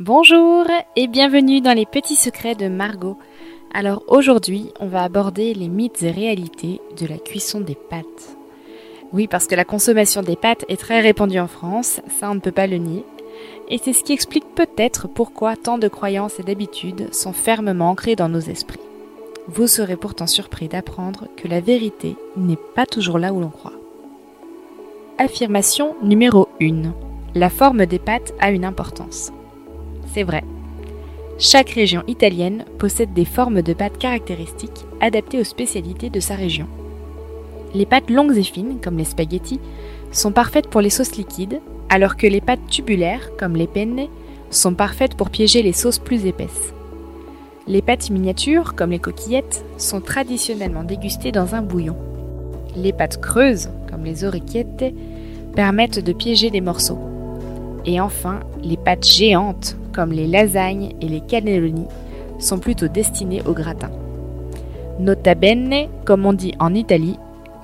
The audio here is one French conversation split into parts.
Bonjour et bienvenue dans les petits secrets de Margot. Alors aujourd'hui, on va aborder les mythes et réalités de la cuisson des pâtes. Oui, parce que la consommation des pâtes est très répandue en France, ça on ne peut pas le nier. Et c'est ce qui explique peut-être pourquoi tant de croyances et d'habitudes sont fermement ancrées dans nos esprits. Vous serez pourtant surpris d'apprendre que la vérité n'est pas toujours là où l'on croit. Affirmation numéro 1. La forme des pâtes a une importance. C'est vrai. Chaque région italienne possède des formes de pâtes caractéristiques adaptées aux spécialités de sa région. Les pâtes longues et fines, comme les spaghettis, sont parfaites pour les sauces liquides, alors que les pâtes tubulaires, comme les penne, sont parfaites pour piéger les sauces plus épaisses. Les pâtes miniatures, comme les coquillettes, sont traditionnellement dégustées dans un bouillon. Les pâtes creuses, comme les orecchiette, permettent de piéger des morceaux. Et enfin, les pâtes géantes, comme les lasagnes et les cannelloni, sont plutôt destinées au gratin. Nota bene, comme on dit en Italie,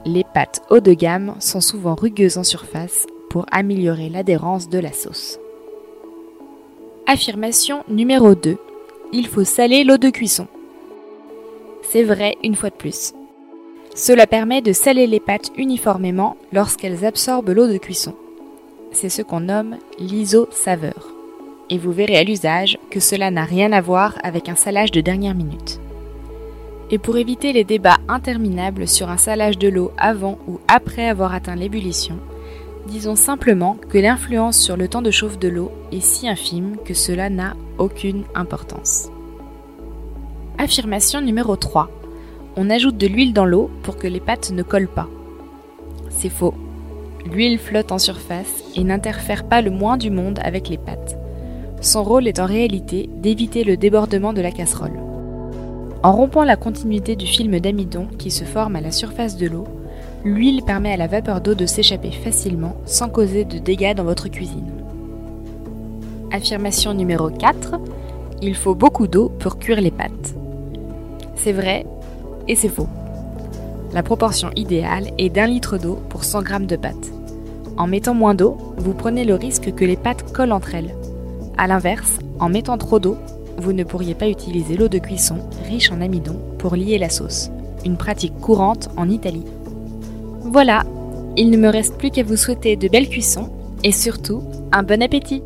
les pâtes haut de gamme sont souvent rugueuses en surface pour améliorer l'adhérence de la sauce. Affirmation numéro 2. Il faut saler l'eau de cuisson. C'est vrai une fois de plus. Cela permet de saler les pâtes uniformément lorsqu'elles absorbent l'eau de cuisson. C'est ce qu'on nomme l'iso-saveur. Et vous verrez à l'usage que cela n'a rien à voir avec un salage de dernière minute. Et pour éviter les débats interminables sur un salage de l'eau avant ou après avoir atteint l'ébullition, disons simplement que l'influence sur le temps de chauffe de l'eau est si infime que cela n'a aucune importance. Affirmation numéro 3. On ajoute de l'huile dans l'eau pour que les pâtes ne collent pas. C'est faux. L'huile flotte en surface et n'interfère pas le moins du monde avec les pâtes. Son rôle est en réalité d'éviter le débordement de la casserole. En rompant la continuité du film d'amidon qui se forme à la surface de l'eau, l'huile permet à la vapeur d'eau de s'échapper facilement sans causer de dégâts dans votre cuisine. Affirmation numéro 4. Il faut beaucoup d'eau pour cuire les pâtes. C'est vrai et c'est faux. La proportion idéale est d'un litre d'eau pour 100 g de pâtes. En mettant moins d'eau, vous prenez le risque que les pâtes collent entre elles. A l'inverse, en mettant trop d'eau, vous ne pourriez pas utiliser l'eau de cuisson riche en amidon pour lier la sauce, une pratique courante en Italie. Voilà, il ne me reste plus qu'à vous souhaiter de belles cuissons et surtout un bon appétit